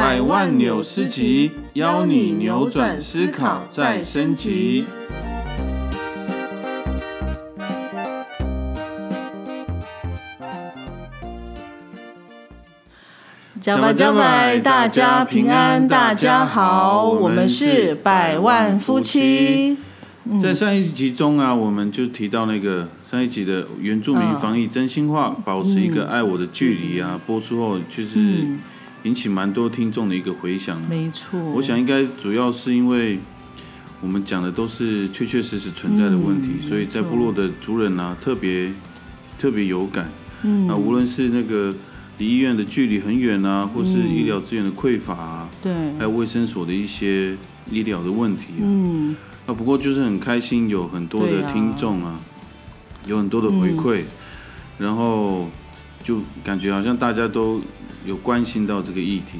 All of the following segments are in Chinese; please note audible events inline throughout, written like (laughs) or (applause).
百万纽斯集，邀你扭转思考，再升级。加拜加拜，大家平安，大家好，我们是百万夫妻。在上一集中啊，我们就提到那个上一集的原住民防疫真心话，保持一个爱我的距离啊。播出后就是引起蛮多听众的一个回响。没错，我想应该主要是因为我们讲的都是确确实实存在的问题，所以在部落的族人呢特别特别有感。嗯，那无论是那个。离医院的距离很远啊，或是医疗资源的匮乏啊，对，还有卫生所的一些医疗的问题，嗯，啊，不过就是很开心，有很多的听众啊，有很多的回馈，然后就感觉好像大家都有关心到这个议题。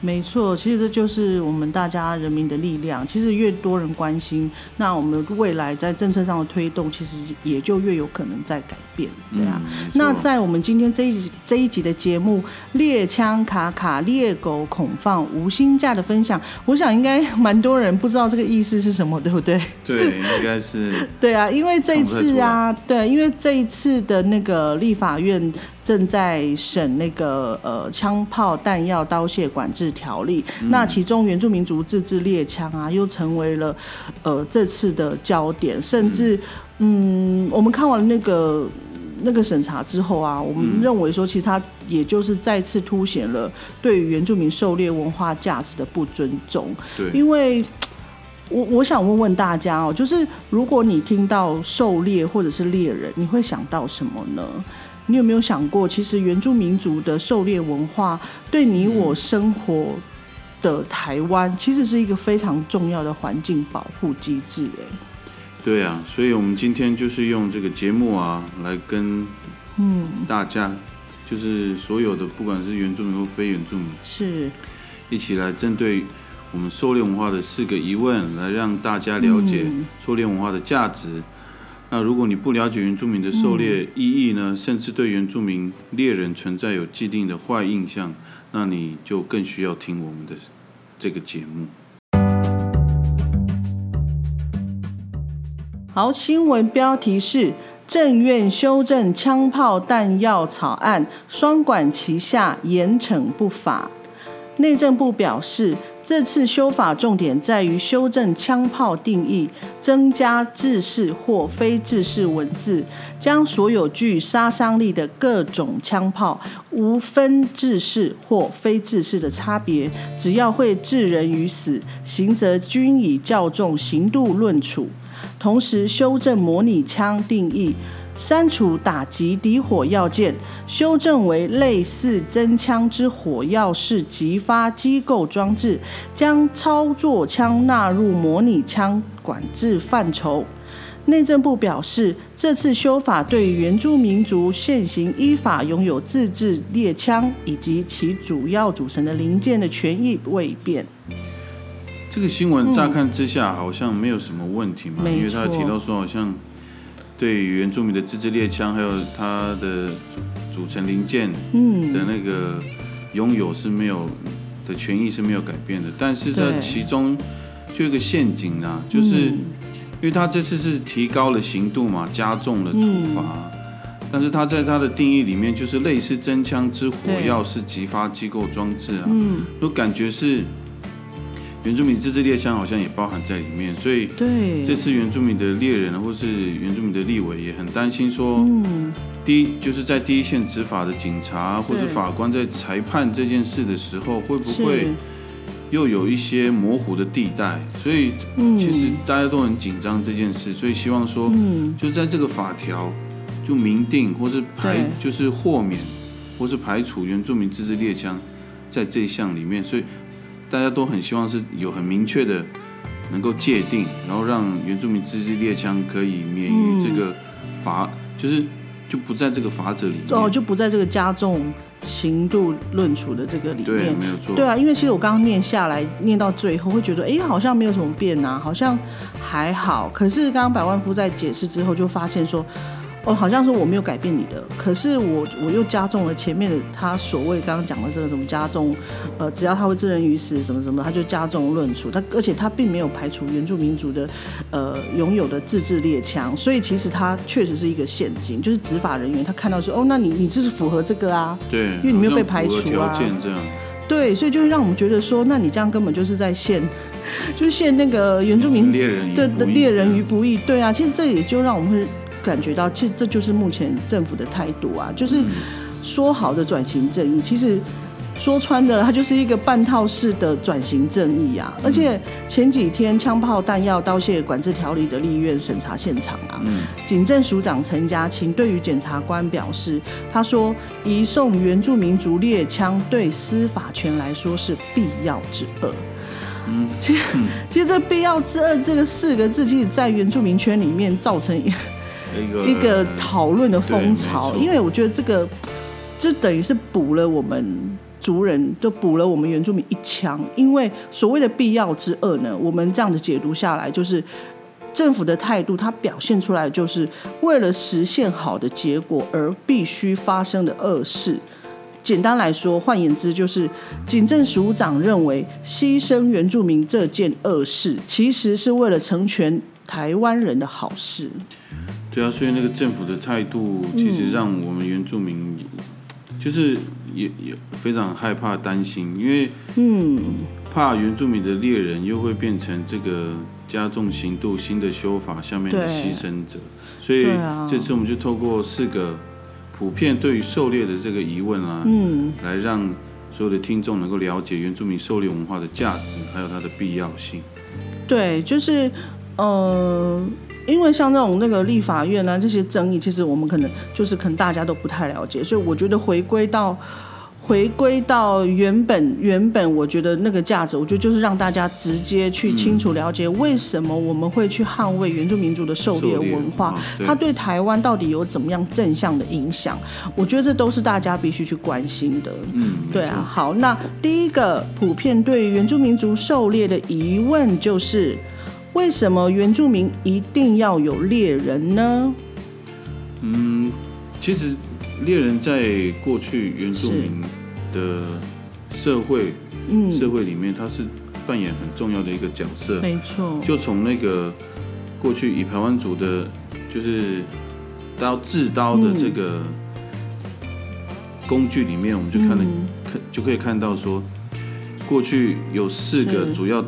没错，其实这就是我们大家人民的力量。其实越多人关心，那我们未来在政策上的推动，其实也就越有可能在改变，对啊。那在我们今天这一集这一集的节目《猎枪卡卡猎狗恐放无薪假》的分享，我想应该蛮多人不知道这个意思是什么，对不对？对，应该是。(laughs) 对啊，因为这一次啊，对，因为这一次的那个立法院。正在审那个呃枪炮弹药刀械管制条例，那其中原住民族自制猎枪啊，又成为了呃这次的焦点，甚至嗯，我们看完那个那个审查之后啊，我们认为说，其实它也就是再次凸显了对于原住民狩猎文化价值的不尊重。对，因为我我想问问大家哦，就是如果你听到狩猎或者是猎人，你会想到什么呢？你有没有想过，其实原住民族的狩猎文化对你我生活的台湾，其实是一个非常重要的环境保护机制。哎，对啊，所以我们今天就是用这个节目啊，来跟嗯大家，就是所有的不管是原住民或非原住民，是一起来针对我们狩猎文化的四个疑问，来让大家了解狩猎文化的价值。那如果你不了解原住民的狩猎意义呢，甚至对原住民猎人存在有既定的坏印象，那你就更需要听我们的这个节目。好，新闻标题是：政院修正枪炮弹药草案，双管齐下，严惩不法。内政部表示。这次修法重点在于修正枪炮定义，增加制式或非制式文字，将所有具杀伤力的各种枪炮无分制式或非制式的差别，只要会致人于死，刑责均以较重刑度论处。同时修正模拟枪定义。删除打击敌火要件，修正为类似真枪之火药式击发机构装置，将操作枪纳入模拟枪管制范畴。内政部表示，这次修法对原住民族现行依法拥有自制猎枪以及其主要组成的零件的权益未变。这个新闻乍看之下好像没有什么问题嘛，因为他提到说好像。对于原住民的自制猎枪，还有它的组组成零件的那个拥有是没有的权益是没有改变的，但是在其中就一个陷阱啊，就是因为他这次是提高了刑度嘛，加重了处罚，但是他在他的定义里面就是类似真枪之火药是激发机构装置啊，都感觉是。原住民自制猎枪好像也包含在里面，所以对。这次原住民的猎人或是原住民的立委也很担心说，第一就是在第一线执法的警察或是法官在裁判这件事的时候，会不会又有一些模糊的地带？所以其实大家都很紧张这件事，所以希望说，就在这个法条就明定或是排就是豁免或是排除原住民自制猎枪。在这一项里面，所以大家都很希望是有很明确的能够界定，然后让原住民自制猎枪可以免于这个罚，就是就不在这个法则里面，哦，就不在这个加重。刑度论处的这个里面，没有错。对啊，因为其实我刚刚念下来，念到最后会觉得，哎，好像没有什么变啊，好像还好。可是刚刚百万夫在解释之后，就发现说。哦，好像说我没有改变你的，可是我我又加重了前面的他所谓刚刚讲的这个什么加重，呃，只要他会置人于死什么什么，他就加重论处。他而且他并没有排除原住民族的呃拥有的自制猎枪，所以其实他确实是一个陷阱，就是执法人员他看到说哦，那你你就是符合这个啊，对，因为你没有被排除啊，这样，对，所以就会让我们觉得说，那你这样根本就是在陷，就是陷那个原住民猎人对的猎人于不义，对啊，其实这也就让我们会。感觉到，其实这就是目前政府的态度啊，就是说好的转型正义，其实说穿的，它就是一个半套式的转型正义啊。而且前几天枪炮弹药刀械管制条例的立院审查现场啊，警政署长陈家清对于检察官表示，他说移送原住民族猎枪对司法权来说是必要之恶。嗯，其实其实这必要之二这个四个字，其实在原住民圈里面造成。一个讨论的风潮，因为我觉得这个就等于是补了我们族人，就补了我们原住民一枪。因为所谓的必要之恶呢，我们这样的解读下来，就是政府的态度，它表现出来就是为了实现好的结果而必须发生的恶事。简单来说，换言之，就是警政署长认为牺牲原住民这件恶事，其实是为了成全台湾人的好事。对啊，所以那个政府的态度，其实让我们原住民，就是也也非常害怕、担心，因为嗯，怕原住民的猎人又会变成这个加重刑度新的修法下面的牺牲者，所以这次我们就透过四个普遍对于狩猎的这个疑问啊，嗯，来让所有的听众能够了解原住民狩猎文化的价值，还有它的必要性。对，就是呃。因为像那种那个立法院呢，这些争议，其实我们可能就是可能大家都不太了解，所以我觉得回归到回归到原本原本，我觉得那个价值，我觉得就是让大家直接去清楚了解为什么我们会去捍卫原住民族的狩猎文化，它对台湾到底有怎么样正向的影响？我觉得这都是大家必须去关心的。嗯，对啊。好，那第一个普遍对原住民族狩猎的疑问就是。为什么原住民一定要有猎人呢？嗯，其实猎人在过去原住民的社会，嗯，社会里面他是扮演很重要的一个角色。没错，就从那个过去以台湾族的，就是刀制刀的这个工具里面，我们就看了，看就可以看到说，过去有四个主要。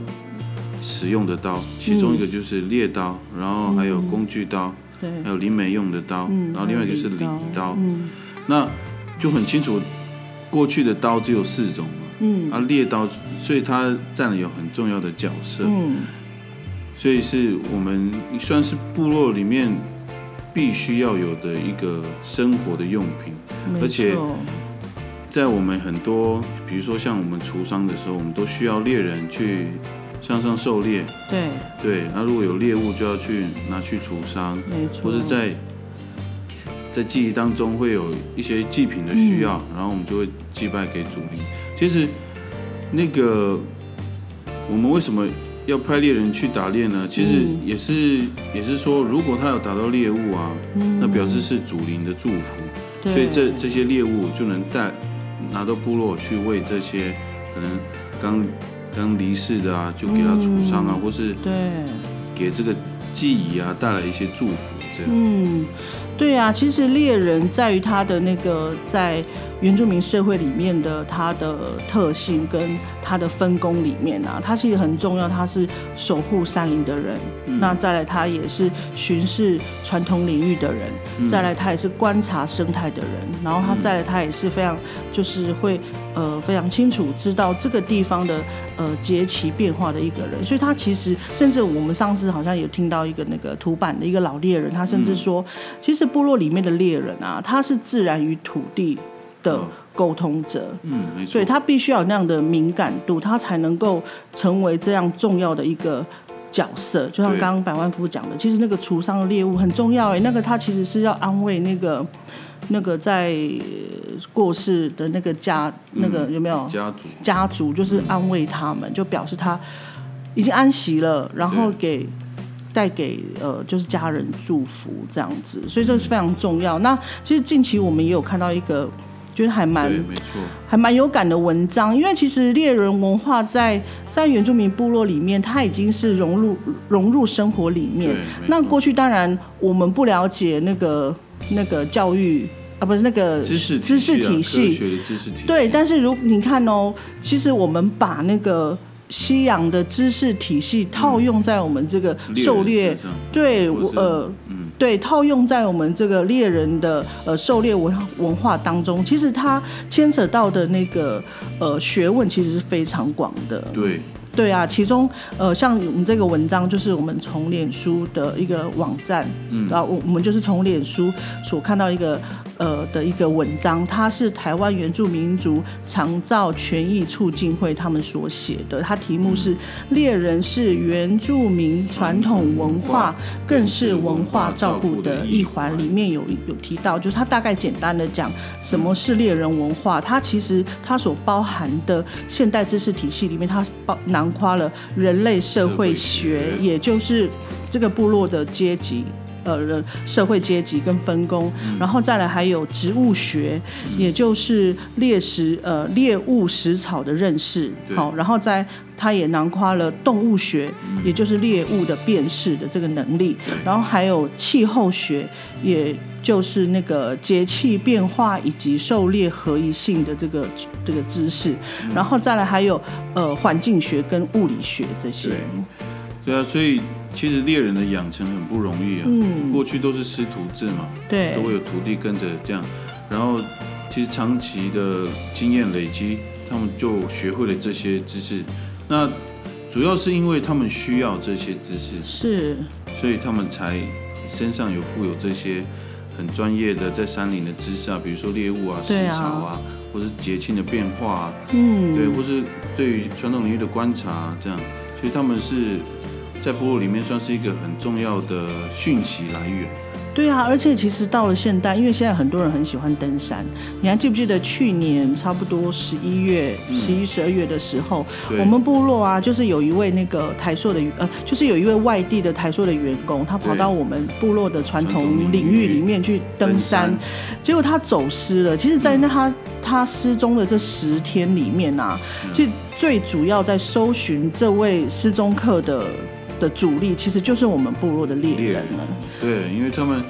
使用的刀，其中一个就是猎刀，然后还有工具刀，还有林美用的刀，然后另外就是礼刀。那就很清楚，过去的刀只有四种嘛，嗯，啊猎刀，所以它占了有很重要的角色，嗯，所以是我们算是部落里面必须要有的一个生活的用品，而且在我们很多，比如说像我们除伤的时候，我们都需要猎人去。向上狩猎，对。对，那如果有猎物就要去拿去除伤，没错，或是在在记忆当中会有一些祭品的需要，然后我们就会祭拜给祖灵。其实那个我们为什么要派猎人去打猎呢？其实也是也是说，如果他有打到猎物啊，那表示是祖灵的祝福，所以这这些猎物就能带拿到部落去为这些可能刚。刚离世的啊，就给他除伤啊，或是对给这个记忆啊带来一些祝福，这样。嗯，对啊，其实猎人在于他的那个在。原住民社会里面的它的特性跟它的分工里面啊，它其实很重要，它是守护山林的人。那再来，他也是巡视传统领域的人。再来，他也是观察生态的人。然后他再来，他也是非常就是会呃非常清楚知道这个地方的呃节气变化的一个人。所以他其实甚至我们上次好像有听到一个那个土版的一个老猎人，他甚至说，其实部落里面的猎人啊，他是自然与土地。的沟通者。嗯，没错。对他必须要有那样的敏感度，他才能够成为这样重要的一个角色。就像刚刚百万夫讲的，其实那个厨商的猎物很重要哎，那个他其实是要安慰那个那个在过世的那个家那个有没有家族家族，就是安慰他们，就表示他已经安息了，然后给。带给呃，就是家人祝福这样子，所以这是非常重要。那其实近期我们也有看到一个，就是还蛮没错，还蛮有感的文章。因为其实猎人文化在在原住民部落里面，它已经是融入融入生活里面。那过去当然我们不了解那个那个教育啊，不是那个知识知识体系，知识体系。对，但是如你看哦，其实我们把那个。西洋的知识体系套用在我们这个狩猎，对，我呃，对，套用在我们这个猎人的呃狩猎文文化当中，其实它牵扯到的那个呃学问其实是非常广的。对，对啊，其中呃像我们这个文章就是我们从脸书的一个网站，嗯，然后我我们就是从脸书所看到一个。呃的一个文章，它是台湾原住民族长照权益促进会他们所写的，它题目是“猎人是原住民传统文化，更是文化照顾的一环”。里面有有提到，就是它大概简单的讲什么是猎人文化，它其实它所包含的现代知识体系里面，它包囊括了人类社会学，也就是这个部落的阶级。呃，社会阶级跟分工，然后再来还有植物学，也就是猎食呃猎物食草的认识，好，然后在它也囊括了动物学，也就是猎物的辨识的这个能力，然后还有气候学，也就是那个节气变化以及狩猎合一性的这个这个知识，然后再来还有呃环境学跟物理学这些。对啊，所以。其实猎人的养成很不容易啊，过去都是师徒制嘛，对，都会有徒弟跟着这样，然后其实长期的经验累积，他们就学会了这些知识。那主要是因为他们需要这些知识，是，所以他们才身上有富有这些很专业的在山林的知识啊，比如说猎物啊、食草啊，或是节庆的变化，嗯，对，或是对于传统领域的观察这样，所以他们是。在部落里面算是一个很重要的讯息来源。对啊，而且其实到了现代，因为现在很多人很喜欢登山，你还记不记得去年差不多十一月、十一、十二月的时候，我们部落啊，就是有一位那个台硕的呃，就是有一位外地的台硕的员工，他跑到我们部落的传统领域里面去登山，结果他走失了。其实，在那他他失踪的这十天里面啊，其实最主要在搜寻这位失踪客的。的主力其实就是我们部落的猎人了。对，因为他们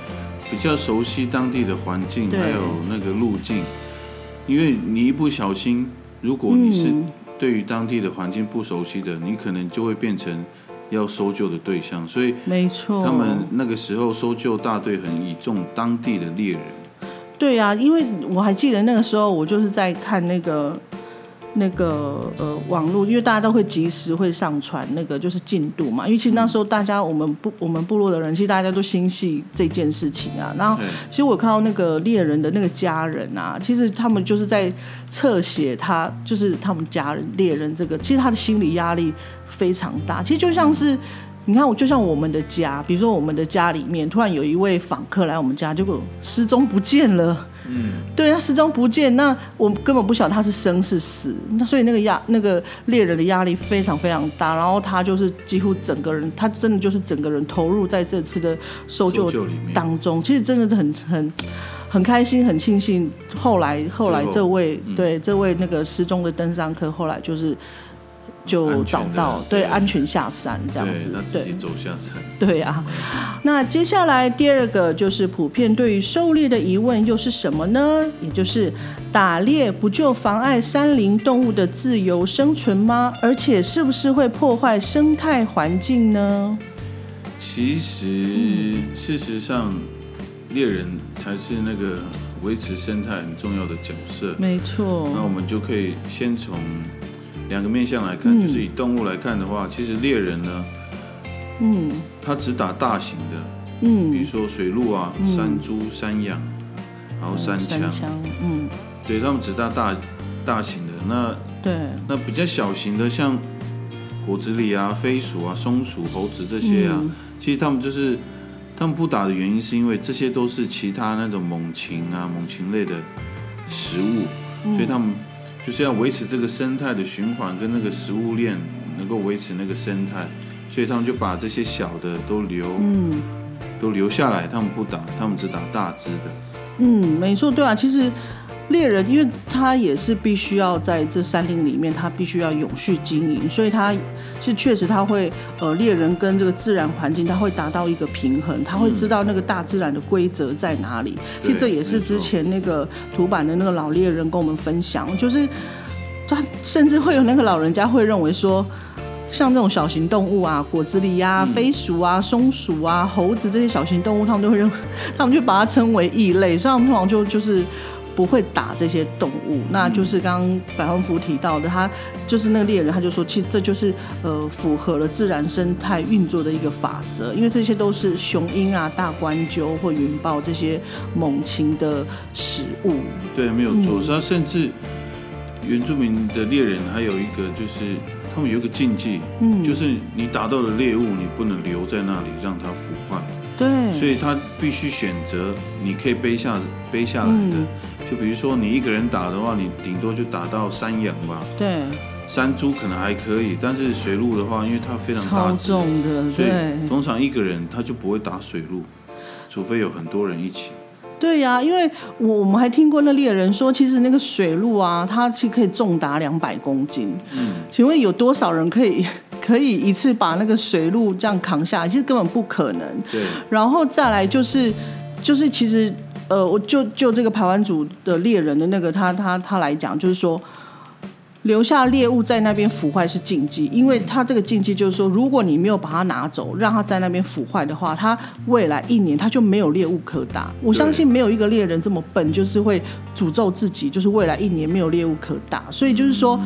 比较熟悉当地的环境，还有那个路径。因为你一不小心，如果你是对于当地的环境不熟悉的，你可能就会变成要搜救的对象。所以，没错，他们那个时候搜救大队很倚重当地的猎人。对呀，因为我还记得那个时候，我就是在看那个。那个呃网络，因为大家都会及时会上传那个就是进度嘛，因为其实那时候大家我们部我们部落的人，其实大家都心系这件事情啊。然后其实我看到那个猎人的那个家人啊，其实他们就是在侧写他，就是他们家人猎人这个，其实他的心理压力非常大。其实就像是你看，我就像我们的家，比如说我们的家里面突然有一位访客来我们家，结果失踪不见了。嗯，对他失踪不见，那我根本不晓得他是生是死，那所以那个压那个猎人的压力非常非常大，然后他就是几乎整个人，他真的就是整个人投入在这次的搜救当中，其实真的是很很很开心，很庆幸，后来后来这位对这位那个失踪的登山客，后来就是。就找到对安全下山这样子，自己走下山。对啊，那接下来第二个就是普遍对于狩猎的疑问又是什么呢？也就是打猎不就妨碍山林动物的自由生存吗？而且是不是会破坏生态环境呢？其实事实上，猎人才是那个维持生态很重要的角色。没错。那我们就可以先从。两个面向来看，就是以动物来看的话，其实猎人呢，嗯，他只打大型的，嗯，比如说水鹿啊、山猪、山羊，然后山枪，嗯，对他们只打大大型的，那对，那比较小型的，像果子狸啊、飞鼠啊、松鼠、猴子这些啊，其实他们就是他们不打的原因，是因为这些都是其他那种猛禽啊、猛禽类的食物，所以他们就是要维持这个生态的循环跟那个食物链能够维持那个生态，所以他们就把这些小的都留，嗯，都留下来，他们不打，他们只打大只的。嗯，没错，对啊，其实。猎人，因为他也是必须要在这山林里面，他必须要永续经营，所以他是确实他会呃，猎人跟这个自然环境他会达到一个平衡，他会知道那个大自然的规则在哪里。其实这也是之前那个图版的那个老猎人跟我们分享，就是他甚至会有那个老人家会认为说，像这种小型动物啊，果子狸啊、飞鼠啊、松鼠啊、猴子这些小型动物，他们都会认，他们就把它称为异类，所以他们通常就就是。不会打这些动物，那就是刚刚百万福提到的，他就是那个猎人，他就说，其实这就是呃符合了自然生态运作的一个法则，因为这些都是雄鹰啊、大冠鸠或云豹这些猛禽的食物。对，没有错。他甚至原住民的猎人还有一个，就是他们有一个禁忌，嗯，就是你打到的猎物，你不能留在那里让它腐坏。对，所以他必须选择你可以背下背下来的。就比如说你一个人打的话，你顶多就打到山羊吧。对。山猪可能还可以，但是水鹿的话，因为它非常大重的，所以通常一个人他就不会打水鹿，除非有很多人一起。对呀，因为我我们还听过那猎人说，其实那个水鹿啊，它其实可以重达两百公斤。嗯。请问有多少人可以 (laughs) 可以一次把那个水鹿这样扛下来？其实根本不可能。对。然后再来就是就是其实。呃，我就就这个排湾组的猎人的那个他他他来讲，就是说留下猎物在那边腐坏是禁忌，因为他这个禁忌就是说，如果你没有把它拿走，让它在那边腐坏的话，他未来一年他就没有猎物可打。我相信没有一个猎人这么笨，就是会诅咒自己，就是未来一年没有猎物可打。所以就是说。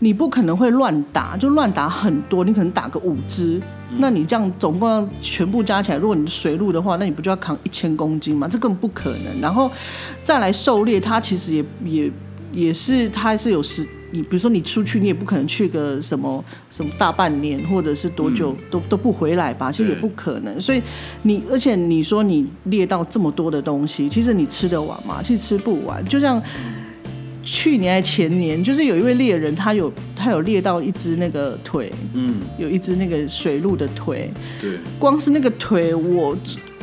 你不可能会乱打，就乱打很多，你可能打个五只，那你这样总共要全部加起来，如果你水路的话，那你不就要扛一千公斤吗？这根本不可能。然后再来狩猎，它其实也也也是，它是有时，你比如说你出去，你也不可能去个什么什么大半年，或者是多久都都不回来吧，其实也不可能。所以你而且你说你猎到这么多的东西，其实你吃得完吗？其实吃不完，就像。去年还前年，就是有一位猎人，他有他有猎到一只那个腿，嗯，有一只那个水鹿的腿，对，光是那个腿，我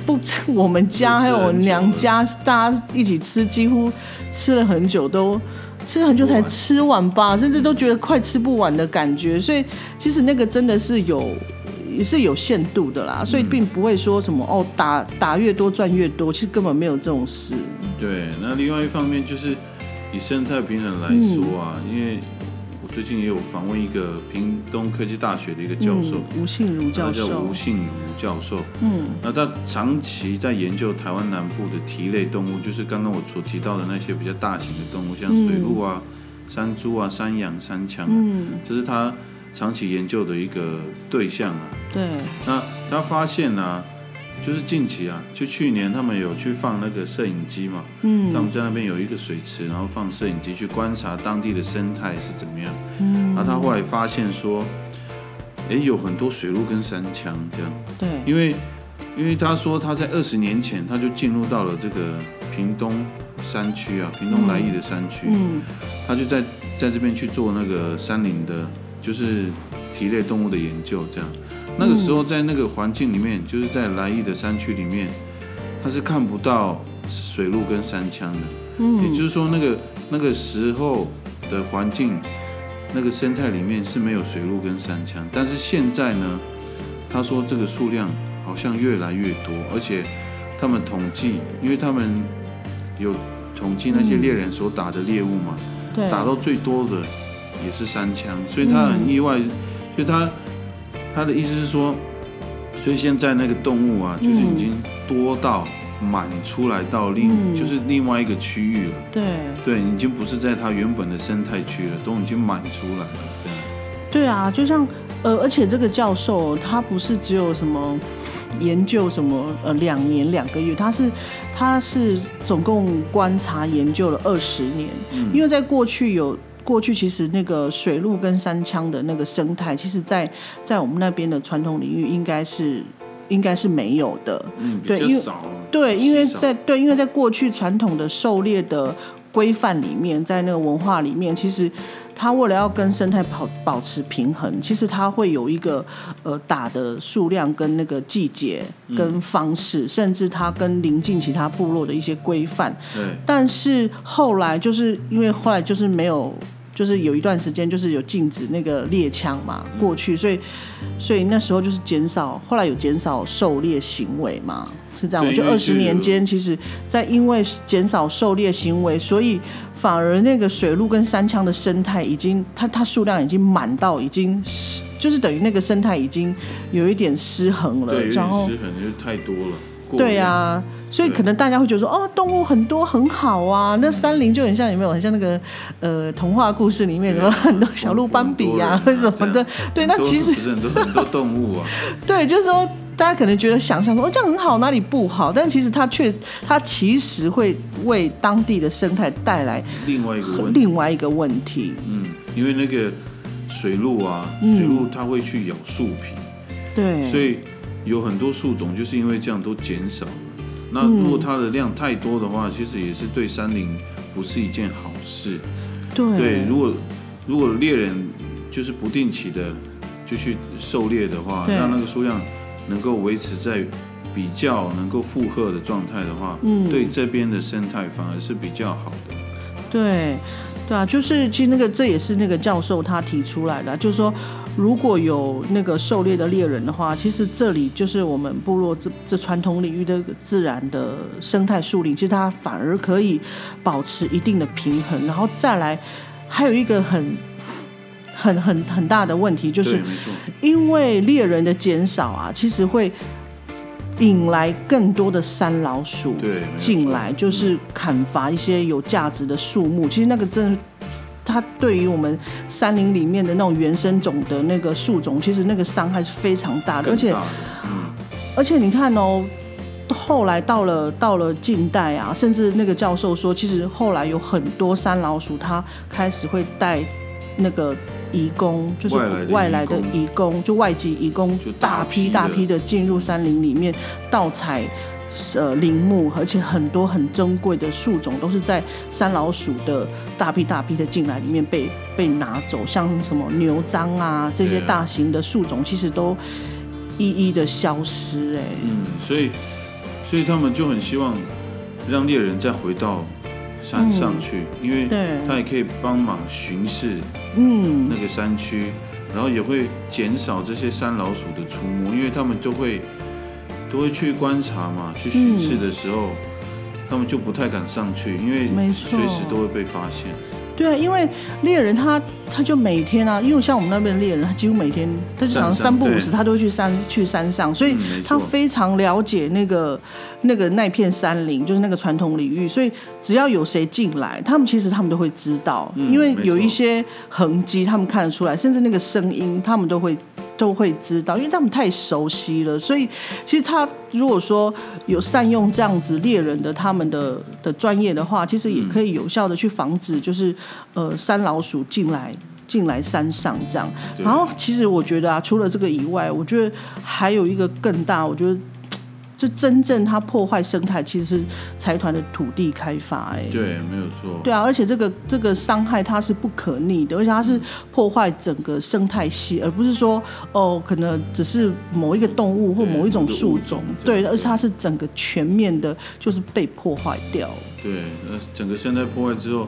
不我们家还有我娘家大家一起吃，几乎吃了很久，都吃了很久才吃完吧，甚至都觉得快吃不完的感觉。所以其实那个真的是有也是有限度的啦，所以并不会说什么哦打打越多赚越多，其实根本没有这种事。对，那另外一方面就是。以生态平衡来说啊，因为我最近也有访问一个屏东科技大学的一个教授，吴信如教授，他叫吴信如教授。嗯，那他长期在研究台湾南部的蹄类动物，就是刚刚我所提到的那些比较大型的动物，像水鹿啊、山猪啊、山羊、山羌，嗯，这是他长期研究的一个对象啊。对，那他发现呢。就是近期啊，就去年他们有去放那个摄影机嘛，嗯，他们在那边有一个水池，然后放摄影机去观察当地的生态是怎么样，嗯，然后他后来发现说，哎，有很多水鹿跟山羌这样，对，因为因为他说他在二十年前他就进入到了这个屏东山区啊，屏东来义的山区，嗯，他就在在这边去做那个山林的，就是蹄类动物的研究这样。那个时候在那个环境里面，就是在来义的山区里面，他是看不到水路跟山枪的。嗯，也就是说那个那个时候的环境，那个生态里面是没有水路跟山枪。但是现在呢，他说这个数量好像越来越多，而且他们统计，因为他们有统计那些猎人所打的猎物嘛，打到最多的也是山枪，所以他很意外，所以他。他的意思是说，所以现在那个动物啊，就是已经多到满出来到另就是另外一个区域了。对，对，已经不是在它原本的生态区了，都已经满出来了。这样。对啊，就像呃，而且这个教授他不是只有什么研究什么呃两年两个月，他是他是总共观察研究了二十年，因为在过去有过去其实那个水路跟山腔的那个生态，其实在在我们那边的传统领域应该是应该是没有的，嗯，对，因为对，因为在对，因为在过去传统的狩猎的规范里面，在那个文化里面，其实。它为了要跟生态保保持平衡，其实它会有一个呃打的数量跟那个季节跟方式，甚至它跟邻近其他部落的一些规范。对。但是后来就是因为后来就是没有，就是有一段时间就是有禁止那个猎枪嘛过去，所以所以那时候就是减少，后来有减少狩猎行为嘛，是这样。我就二十年间，其实在因为减少狩猎行为，所以。反而那个水路跟山枪的生态已经，它它数量已经满到已经，就是等于那个生态已经有一点失衡了。对，然后失衡就太多了。对啊，所以可能大家会觉得说，哦，动物很多很好啊，那山林就很像有没有？很像那个呃童话故事里面有很多小鹿斑比呀，什么的。对，那其实不是很多很多动物啊。(laughs) 对，就是说。大家可能觉得想象说哦这样很好哪里不好，但其实它却它其实会为当地的生态带来另外一个另外一个问题。嗯，因为那个水鹿啊，水鹿它会去咬树皮，对，所以有很多树种就是因为这样都减少了。那如果它的量太多的话，其实也是对山林不是一件好事。对，对，如果如果猎人就是不定期的就去狩猎的话，让那个数量。能够维持在比较能够负荷的状态的话，嗯，对这边的生态反而是比较好的。对，对啊，就是其实那个这也是那个教授他提出来的，就是说如果有那个狩猎的猎人的话，其实这里就是我们部落这这传统领域的自然的生态树林，其实它反而可以保持一定的平衡。然后再来，还有一个很。很很很大的问题就是，因为猎人的减少啊，其实会引来更多的山老鼠进来，就是砍伐一些有价值的树木。其实那个真，它对于我们山林里面的那种原生种的那个树种，其实那个伤害是非常大的。而且，而且你看哦，后来到了到了近代啊，甚至那个教授说，其实后来有很多山老鼠，它开始会带那个。移工就是外来的移工，就外籍移工，大批大批的进入山林里面盗采呃林木，而且很多很珍贵的树种都是在山老鼠的大批大批的进来里面被被拿走，像什么牛樟啊这些大型的树种，其实都一一的消失哎。嗯，所以所以他们就很希望让猎人再回到。山上去，因为他也可以帮忙巡视，嗯，那个山区，然后也会减少这些山老鼠的出没，因为他们都会都会去观察嘛，去巡视的时候，他们就不太敢上去，因为随时都会被发现。对啊，因为猎人他他就每天啊，因为像我们那边的猎人，他几乎每天他就好像三不五时，他都会去山去山上，所以他非常了解那个那个那片山林，就是那个传统领域，所以只要有谁进来，他们其实他们都会知道，因为有一些痕迹他们看得出来，甚至那个声音他们都会。都会知道，因为他们太熟悉了，所以其实他如果说有善用这样子猎人的他们的的专业的话，其实也可以有效的去防止，就是呃山老鼠进来进来山上这样。然后其实我觉得啊，除了这个以外，我觉得还有一个更大，我觉得。就真正它破坏生态，其实是财团的土地开发，哎，对，没有错。对啊，而且这个这个伤害它是不可逆的，而且它是破坏整个生态系，而不是说哦，可能只是某一个动物或某一种树种，对，而且它是整个全面的，就是被破坏掉。对，那整个生态破坏之后，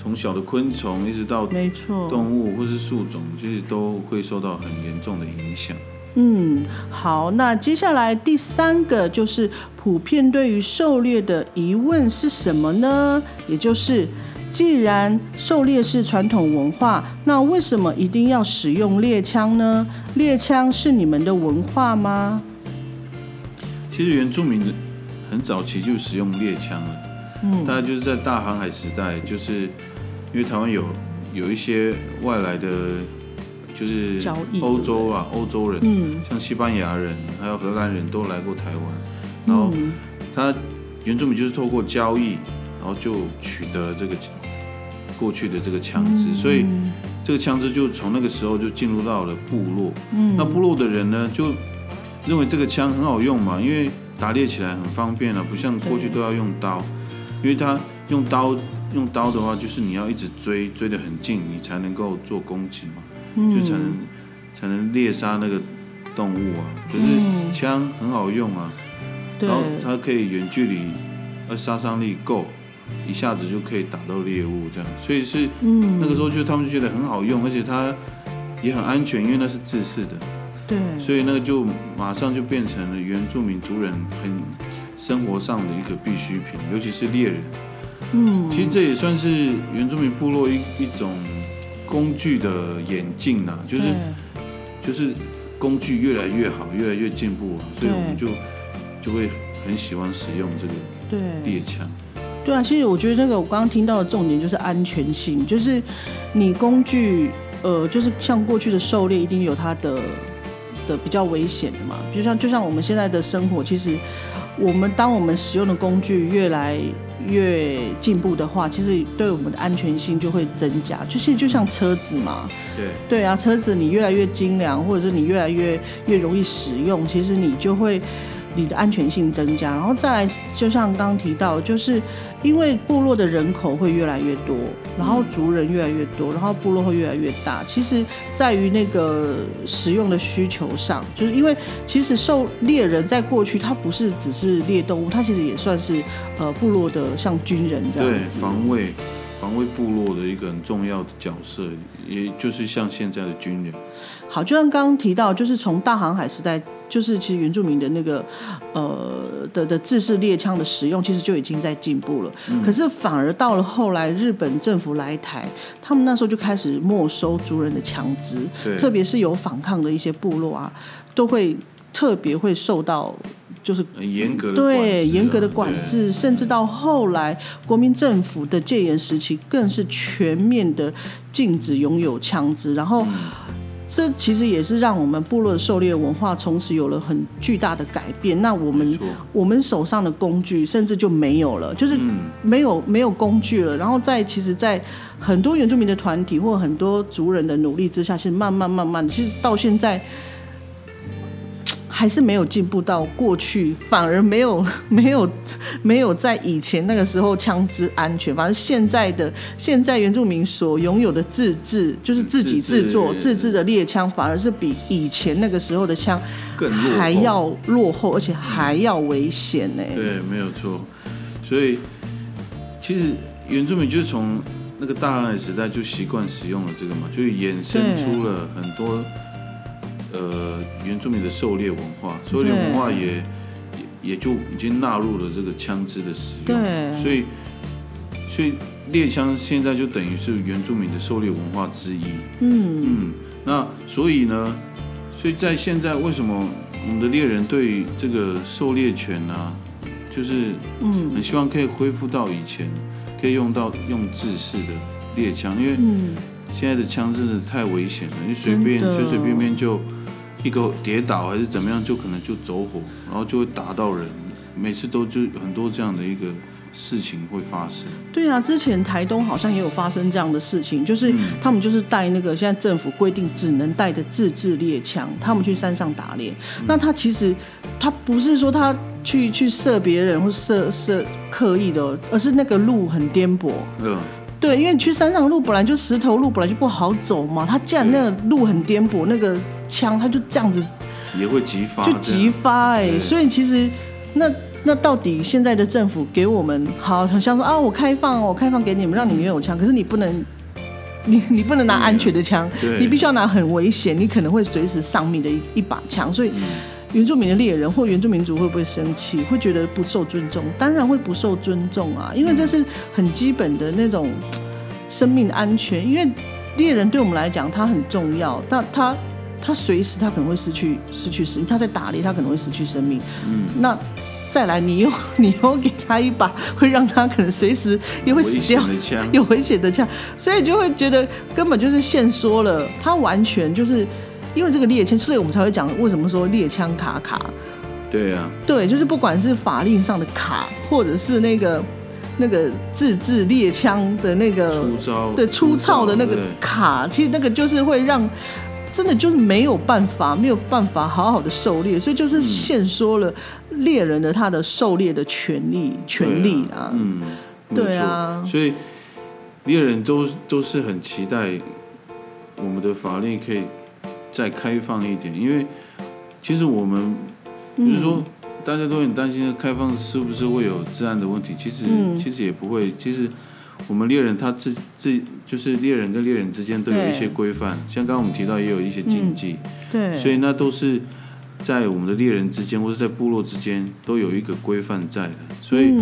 从小的昆虫一直到没错动物或是树种，其实都会受到很严重的影响。嗯，好，那接下来第三个就是普遍对于狩猎的疑问是什么呢？也就是，既然狩猎是传统文化，那为什么一定要使用猎枪呢？猎枪是你们的文化吗？其实原住民很早期就使用猎枪了，嗯，大概就是在大航海时代，就是因为台湾有有一些外来的。就是欧洲啊，欧洲人，嗯，像西班牙人还有荷兰人都来过台湾，然后嗯他原住民就是透过交易，然后就取得这个过去的这个枪支，所以这个枪支就从那个时候就进入到了部落。嗯。那部落的人呢，就认为这个枪很好用嘛，因为打猎起来很方便啊，不像过去都要用刀，因为他用刀用刀的话，就是你要一直追，追得很近，你才能够做攻击嘛，嗯就才能才能猎杀那个动物啊。可是嗯。枪很好用啊，然后它可以远距离，呃，杀伤力够，一下子就可以打到猎物这样，所以是嗯。那个时候就他们就觉得很好用，而且它也很安全，因为那是自式的，对。所以那个就马上就变成了原住民族人很生活上的一个必需品，尤其是猎人。嗯。其实这也算是原住民部落一一种工具的演进呐、就是对。就是工具越来越好，越来越进步啊，所以我们就就会很喜欢使用这个对。猎枪。对啊，其实我觉得那个我刚刚听到的重点就是安全性，就是你工具，呃，就是像过去的狩猎一定有它的的比较危险的嘛，就像就像我们现在的生活，其实我们当我们使用的工具越来越进步的话，其实对我们的安全性就会增加，就是就像车子嘛，对，对啊，车子你越来越精良，或者是你越来越越容易使用，其实你就会你的安全性增加。然后再来，就像刚刚提到，就是因为部落的人口会越来越多，然后族人越来越多，然后部落会越来越大。其实，在于那个使用的需求上，就是因为其实狩猎人在过去他不是只是猎动物，他其实也算是呃部落的像军人这对样子。防卫防卫部落的一个很重要的角色，也就是像现在的军人。好，就像刚刚提到，就是从大航海时代，就是其实原住民的那个呃的的制式猎枪的使用，其实就已经在进步了。可是反而到了后来，日本政府来台，他们那时候就开始没收族人的枪支，特别是有反抗的一些部落啊，都会特别会受到就是很严格的对严格的管制，甚至到后来国民政府的戒严时期，更是全面的禁止拥有枪支，然后。这其实也是让我们部落的狩猎文化从此有了很巨大的改变。那我们我们手上的工具甚至就没有了，就是嗯没有没有工具了。然后在其实，在很多原住民的团体或很多族人的努力之下，其实慢慢慢慢，其实到现在还是没有进步到过去，反而没有 (laughs) 没有没有在以前那个时候枪支安全。反正现在的现在原住民所拥有的自制，就是自己制作自制的猎枪，反而是比以前那个时候的枪更还要落后，而且还要危险呢、对，没有错。所以其实原住民就是从那个大航海时代就习惯使用了这个嘛，就衍生出了很多呃原住民的狩猎文化，狩猎文化也也也就已经纳入了这个枪支的使用。对。所以所以猎枪现在就等于是原住民的狩猎文化之一。嗯，嗯，那所以呢，所以在现在为什么我们的猎人对这个狩猎权啊，就是嗯。很希望可以恢复到以前，可以用到用制式的猎枪，因为嗯，现在的枪真的太危险了，你随便随随便便就一个跌倒还是怎么样，就可能就走火，然后就会打到人，每次都就很多这样的一个事情会发生。对啊，之前台东好像也有发生这样的事情，就是嗯他们就是带那个现在政府规定只能带的自制猎枪，他们去山上打猎。嗯那他其实他不是说他去去射别人或射射刻意的哦，而是那个路很颠簸。嗯，对，因为你去山上路本来就石头路，本来就不好走嘛。他既然那个路很颠簸，那个枪他就这样子也会激发，就激发哎、对所以其实那那到底现在的政府给我们好，很像说啊，我开放，我开放给你们，让你们拥有枪，可是你不能。(laughs) 你你不能拿安全的枪，你必须要拿很危险，你可能会随时丧命的一一把枪。所以，嗯原住民的猎人或原住民族会不会生气？会觉得不受尊重？当然会不受尊重啊，因为这是很基本的那种生命安全。因为猎人对我们来讲，他很重要，但他他随时他可能会失去失去生命，他在打猎，他可能会失去生命。嗯，那再来你又 (laughs) 你又给他一把会让他可能随时也会死掉有危险的枪，所以就会觉得根本就是限缩了，他完全就是因为这个猎枪，所以我们才会讲为什么说猎枪卡卡。对啊，对，就是不管是法令上的卡，或者是那个那个自制猎枪的那个粗糙，对粗糙的那个卡，其实那个就是会让真的就是没有办法，没有办法好好的狩猎，所以就是限缩了猎人的他的狩猎的权利权利啊。嗯，对啊，所以猎人都都是很期待我们的法律可以再开放一点，因为其实我们。比如说，大家都很担心开放是不是会有治安的问题？其实其实也不会。其实我们猎人他自自就是猎人跟猎人之间都有一些规范，像刚刚我们提到也有一些禁忌。对。所以那都是在我们的猎人之间，或者在部落之间都有一个规范在的。所以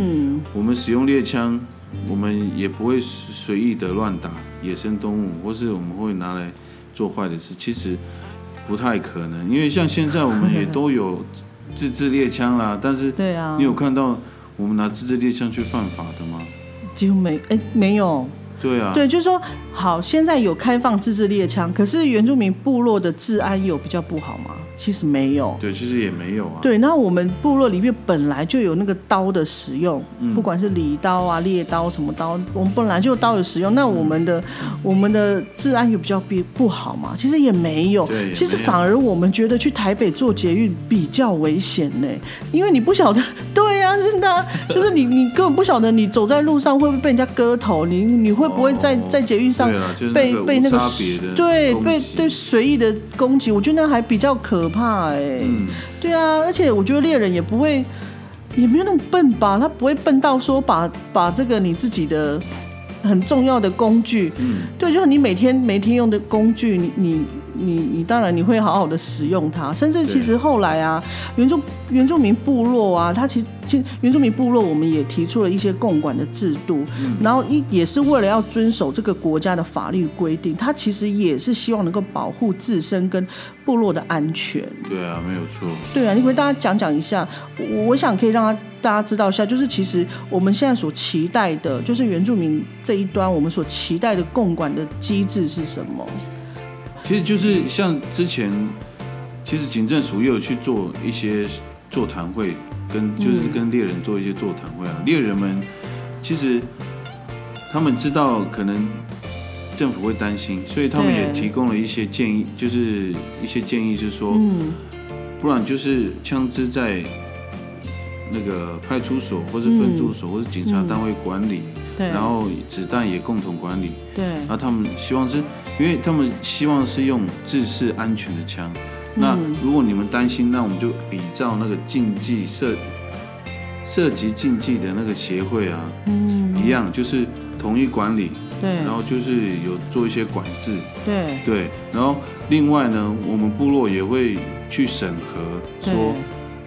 我们使用猎枪，我们也不会随意的乱打野生动物，或是我们会拿来做坏的事。其实不太可能，因为像现在我们也都有。自制猎枪啦，但是对啊，你有看到我们拿自制猎枪去犯法的吗？几乎没，哎，没有。对啊，对，就是说，好，现在有开放自制猎枪，可是原住民部落的治安有比较不好吗？其实没有，对，其实也没有啊。对，那我们部落里面本来就有那个刀的使用，不管是礼刀啊、猎刀什么刀，我们本来就有刀的使用。那我们的我们的治安有比较比不好吗？其实也没有，对其实反而我们觉得去台北做捷运比较危险呢，因为你不晓得，对呀，真的，就是你你根本不晓得你走在路上会不会被人家割头，你你会不会在在捷运上被被那个对被对随意的攻击？我觉得那还比较可。可怕哎，对啊，而且我觉得猎人也不会，也没有那么笨吧？他不会笨到说把把这个你自己的很重要的工具，嗯，对，就是你每天每天用的工具，你你。你你当然你会好好的使用它，甚至其实后来啊，原住原住民部落啊，它其实其原住民部落我们也提出了一些共管的制度，然后一也是为了要遵守这个国家的法律规定，它其实也是希望能够保护自身跟部落的安全。对啊，没有错。对啊，你跟大家讲讲一下，我我想可以让他大家知道一下，就是其实我们现在所期待的，就是原住民这一端我们所期待的共管的机制是什么。其实就是像之前，其实警政署也有去做一些座谈会，跟就是跟猎人做一些座谈会啊。猎人们其实他们知道可能政府会担心，所以他们也提供了一些建议，就是一些建议，就是说，不然就是枪支在那个派出所或者分驻所或者警察单位管理，然后子弹也共同管理，对，然后他们希望是。因为他们希望是用自制安全的枪，那如果你们担心，那我们就比照那个竞技涉涉及竞技的那个协会啊，嗯。一样，就是统一管理，对，然后就是有做一些管制，对，对，然后另外呢，我们部落也会去审核，说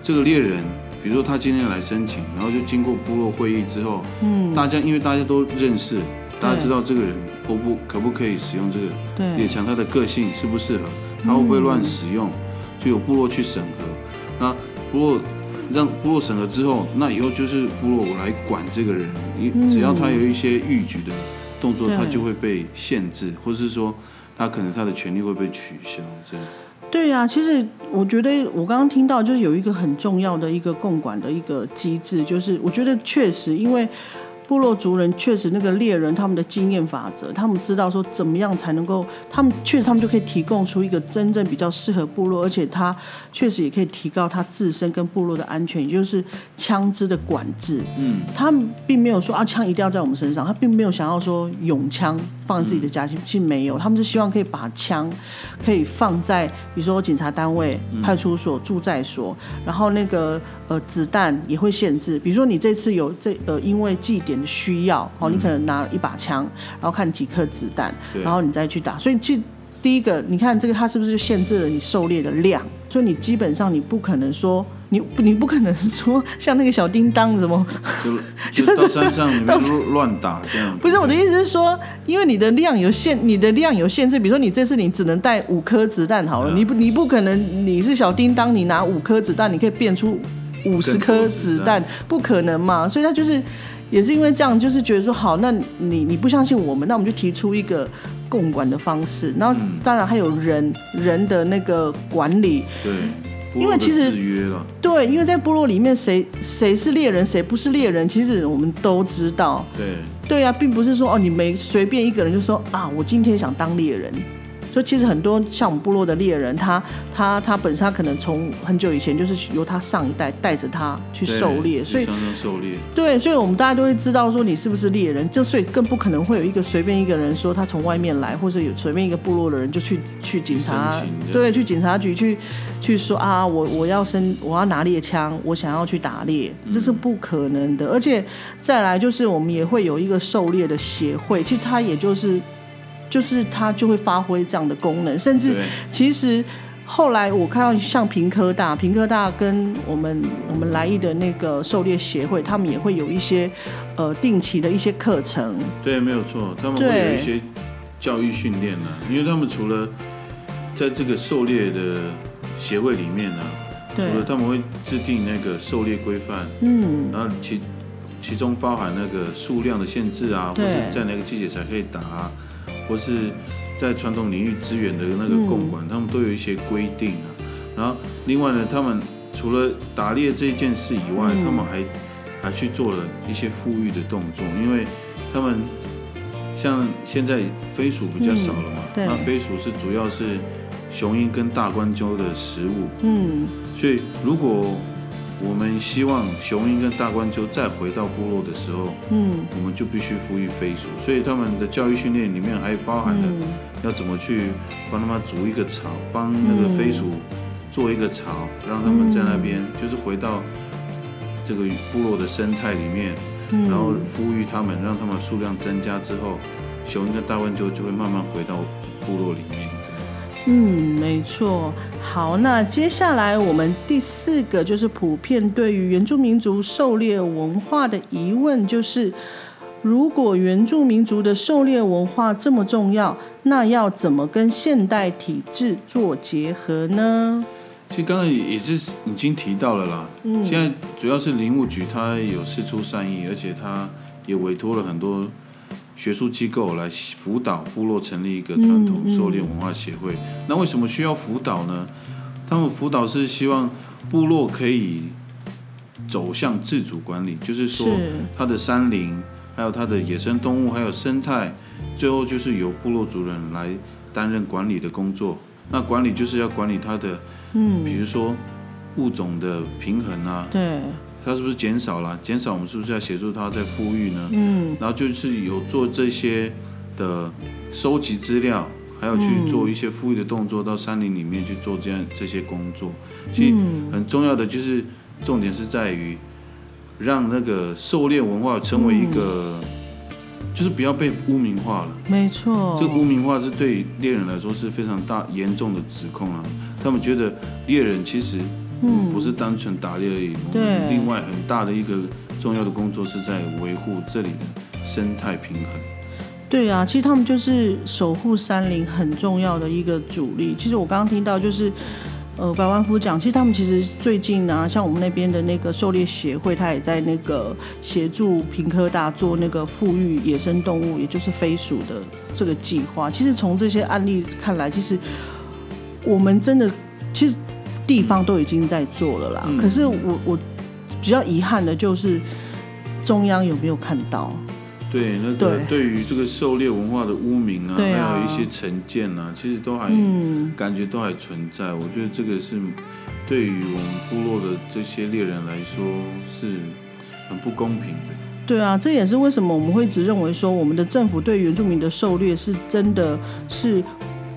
这个猎人，比如说他今天来申请，然后就经过部落会议之后，嗯，大家因为大家都认识。大家知道这个人可不可不可以使用这个猎枪？他的个性适不适合？他会不会乱使用？就有部落去审核。那部落让部落审核之后，那以后就是部落来管这个人。你只要他有一些逾矩的动作，他就会被限制，或者是说他可能他的权利会被取消。这样。对呀，其实我觉得我刚刚听到就是有一个很重要的一个共管的一个机制，就是我觉得确实因为。部落族人确实，那个猎人他们的经验法则，他们知道说怎么样才能够，他们确实他们就可以提供出一个真正比较适合部落，而且他确实也可以提高他自身跟部落的安全，也就是枪支的管制。嗯，他们并没有说啊，枪一定要在我们身上，他并没有想要说永枪放在自己的家庭，其实没有，他们是希望可以把枪可以放在比如说警察单位、派出所、住宅所，然后那个呃子弹也会限制，比如说你这次有这呃因为祭典的。需要哦，你可能拿一把枪，然后看几颗子弹，然后你再去打。所以，其第一个，你看这个，它是不是就限制了你狩猎的量？所以你基本上你不可能说，你你不可能说像那个小叮当什么，(laughs) 就就到山上里面乱打这样。不是我的意思是说，因为你的量有限，你的量有限制。比如说你这次你只能带五颗子弹好了，你不你不可能你是小叮当，你拿五颗子弹，你可以变出。五十颗子弹，不可能嘛？所以他就是也是因为这样，就是觉得说好，那你你不相信我们，那我们就提出一个共管的方式，然后当然还有人人的那个管理，对，因为其实对，因为在部落里面，谁谁是猎人，谁不是猎人，其实我们都知道，对，对啊，并不是说哦，你没随便一个人就说啊，我今天想当猎人。所以其实很多像我们部落的猎人，他他他本身他可能从很久以前就是由他上一代带着他去狩猎，所以狩猎对，所以我们大家都会知道说你是不是猎人，就所以更不可能会有一个随便一个人说他从外面来，或者有随便一个部落的人就去去警察对去警察局去去说啊我我要生我要拿猎枪，我想要去打猎，这是不可能的。而且再来就是我们也会有一个狩猎的协会，其实他也就是。就是它就会发挥这样的功能，甚至其实后来我看到像平科大、平科大跟我们我们来意的那个狩猎协会，他们也会有一些呃定期的一些课程。对，没有错，他们会有一些教育训练呢，因为他们除了在这个狩猎的协会里面呢，除了他们会制定那个狩猎规范，嗯，然后其其中包含那个数量的限制啊，或者在哪个季节才可以打。或是在传统领域资源的那个共管，他们都有一些规定啊。然后另外呢，他们除了打猎这件事以外，他们还还去做了一些富裕的动作，因为他们像现在飞鼠比较少了嘛，那飞鼠是主要是雄鹰跟大冠鸠的食物，嗯，所以如果我们希望雄鹰跟大冠鸠再回到部落的时候，嗯，我们就必须赋予飞鼠，所以他们的教育训练里面还包含了要怎么去帮他们筑一个巢，帮那个飞鼠做一个巢，让他们在那边就是回到这个部落的生态里面，然后赋予他们，让他们数量增加之后，雄鹰跟大冠鸠就会慢慢回到部落里面。嗯，没错。好，那接下来我们第四个就是普遍对于原住民族狩猎文化的疑问，就是如果原住民族的狩猎文化这么重要，那要怎么跟现代体制做结合呢？其实刚才也是已经提到了啦。嗯，现在主要是林务局，它有事出善意，而且它也委托了很多。学术机构来辅导部落成立一个传统狩猎文化协会。那为什么需要辅导呢？他们辅导是希望部落可以走向自主管理，就是说，它的山林、还有它的野生动物、还有生态，最后就是由部落族人来担任管理的工作。那管理就是要管理它的，嗯，比如说物种的平衡啊，对。它是不是减少了？减少，我们是不是要协助他在富裕呢？嗯，然后就是有做这些的收集资料，还有去做一些富裕的动作，到山林里面去做这样这些工作。其实很重要的就是重点是在于让那个狩猎文化成为一个，就是不要被污名化了。没错，这个污名化是对猎人来说是非常大严重的指控啊。他们觉得猎人其实。嗯，不是单纯打猎而已。对，另外很大的一个重要的工作是在维护这里的生态平衡。对啊，其实他们就是守护山林很重要的一个主力。其实我刚刚听到就是，呃，百万夫讲，其实他们其实最近呢，像我们那边的那个狩猎协会，他也在那个协助平科大做那个富裕野生动物，也就是飞鼠的这个计划。其实从这些案例看来，其实我们真的其实。地方都已经在做了啦，可是我我比较遗憾的就是中央有没有看到？对，那个对于这个狩猎文化的污名啊，还有一些成见啊，其实都还感觉都还存在。我觉得这个是对于我们部落的这些猎人来说是很不公平的。对啊，这也是为什么我们会一直认为说我们的政府对原住民的狩猎是真的是。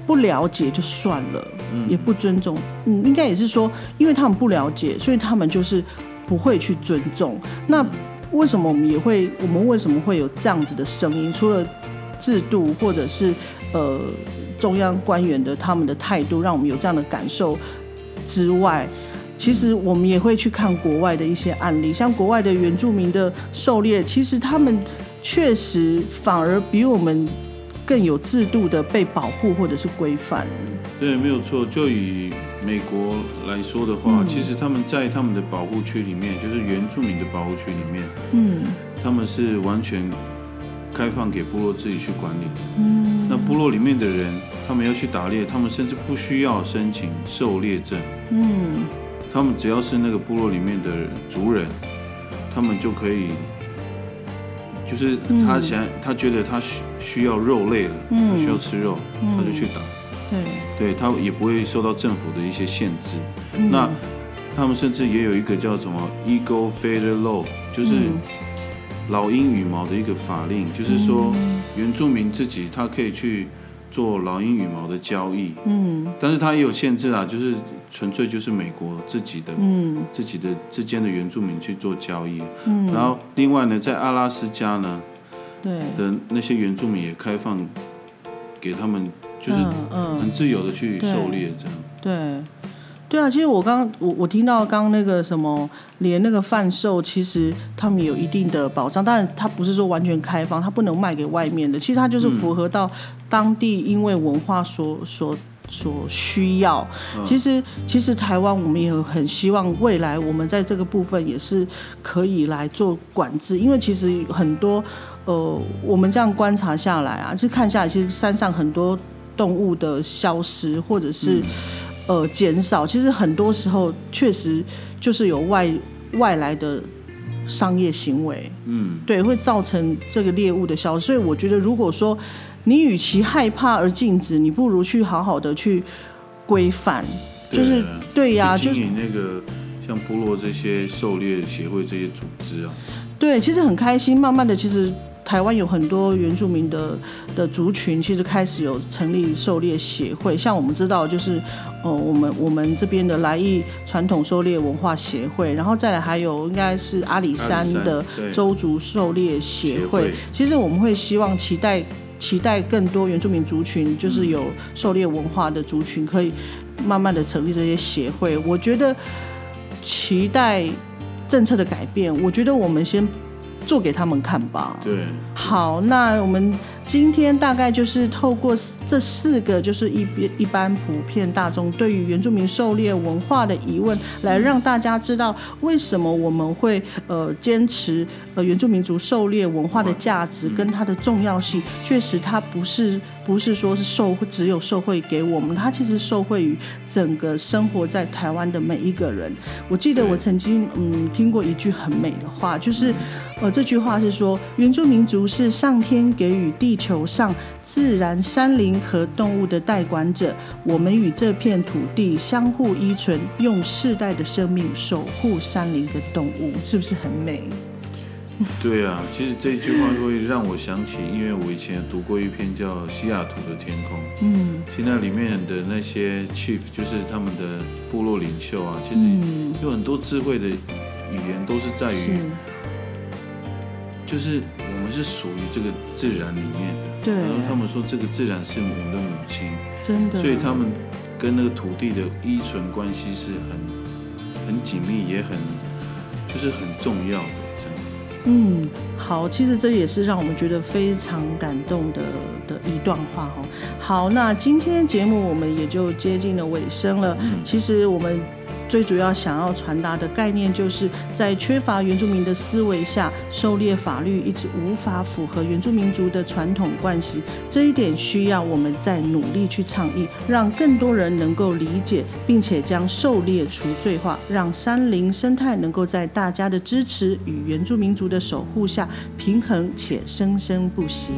不了解就算了，也不尊重。嗯，应该也是说，因为他们不了解，所以他们就是不会去尊重。那为什么我们也会？我们为什么会有这样子的声音？除了制度或者是呃中央官员的他们的态度，让我们有这样的感受之外，其实我们也会去看国外的一些案例，像国外的原住民的狩猎，其实他们确实反而比我们。更有制度的被保护或者是规范。对，没有错。就以美国来说的话，其实他们在他们的保护区里面，就是原住民的保护区里面，嗯，他们是完全开放给部落自己去管理。嗯，那部落里面的人，他们要去打猎，他们甚至不需要申请狩猎证。嗯，他们只要是那个部落里面的族人，他们就可以。就是他想，他觉得他需需要肉类了，他需要吃肉，他就去打。对，对他也不会受到政府的一些限制。那他们甚至也有一个叫什么 Eagle Feather Law，就是老鹰羽毛的一个法令，就是说原住民自己他可以去。做老鹰羽毛的交易，嗯，但是他也有限制啊，就是纯粹就是美国自己的，嗯，自己的之间的原住民去做交易，嗯，然后另外呢，在阿拉斯加呢，对。的那些原住民也开放给他们，就是很自由的去狩猎这样，对。对啊，其实我刚我我听到刚那个什么，连那个贩售，其实他们有一定的保障，但是它不是说完全开放，它不能卖给外面的。其实它就是符合到当地因为文化所所所需要。其实其实台湾我们也很希望未来我们在这个部分也是可以来做管制，因为其实很多呃我们这样观察下来啊，就看下来，其实山上很多动物的消失或者是。呃，减少其实很多时候确实就是有外外来的商业行为，嗯，对，会造成这个猎物的消失。所以我觉得，如果说你与其害怕而禁止，你不如去好好的去规范，就是对呀，就经营那个像部落这些狩猎协会这些组织啊，对，其实很开心。慢慢的，其实。台湾有很多原住民的的族群，其实开始有成立狩猎协会。像我们知道，就是呃，我们我们这边的来义传统狩猎文化协会，然后再来还有应该是阿里山的周族狩猎协会。其实我们会希望期待期待更多原住民族群，就是有狩猎文化的族群，可以慢慢的成立这些协会。我觉得期待政策的改变，我觉得我们先。做给他们看吧。对，好，那我们。今天大概就是透过这四个，就是一边一般普遍大众对于原住民狩猎文化的疑问，来让大家知道为什么我们会呃坚持呃原住民族狩猎文化的价值跟它的重要性。确实，它不是不是说是受只有受惠给我们，它其实受惠于整个生活在台湾的每一个人。我记得我曾经嗯听过一句很美的话，就是呃这句话是说原住民族是上天给予地。球上自然山林和动物的代管者，我们与这片土地相互依存，用世代的生命守护山林跟动物，(laughs) 是不是很美？对啊，其实这句话会让我想起，因为我以前读过一篇叫《西雅图的天空》，嗯，现在里面的那些 chief 就是他们的部落领袖啊，其实有很多智慧的语言，都是在于。就是我们是属于这个自然里面的，对。然后他们说这个自然是我们的母亲，真的。所以他们跟那个土地的依存关系是很很紧密，也很就是很重要的。嗯，好，其实这也是让我们觉得非常感动的的一段话哦。好，那今天节目我们也就接近了尾声了。其实我们。最主要想要传达的概念，就是在缺乏原住民的思维下，狩猎法律一直无法符合原住民族的传统惯习。这一点需要我们再努力去倡议，让更多人能够理解，并且将狩猎除罪化，让山林生态能够在大家的支持与原住民族的守护下，平衡且生生不息。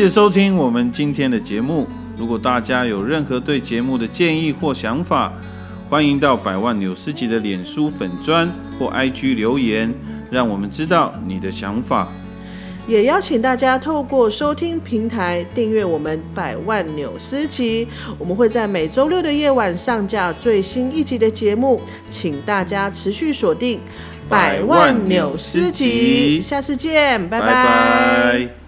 谢谢收听我们今天的节目。如果大家有任何对节目的建议或想法，欢迎到百万纽斯集的脸书粉砖或 IG 留言，让我们知道你的想法。也邀请大家透过收听平台订阅我们百万纽斯集，我们会在每周六的夜晚上架最新一集的节目，请大家持续锁定百万纽斯集，下次见，拜拜。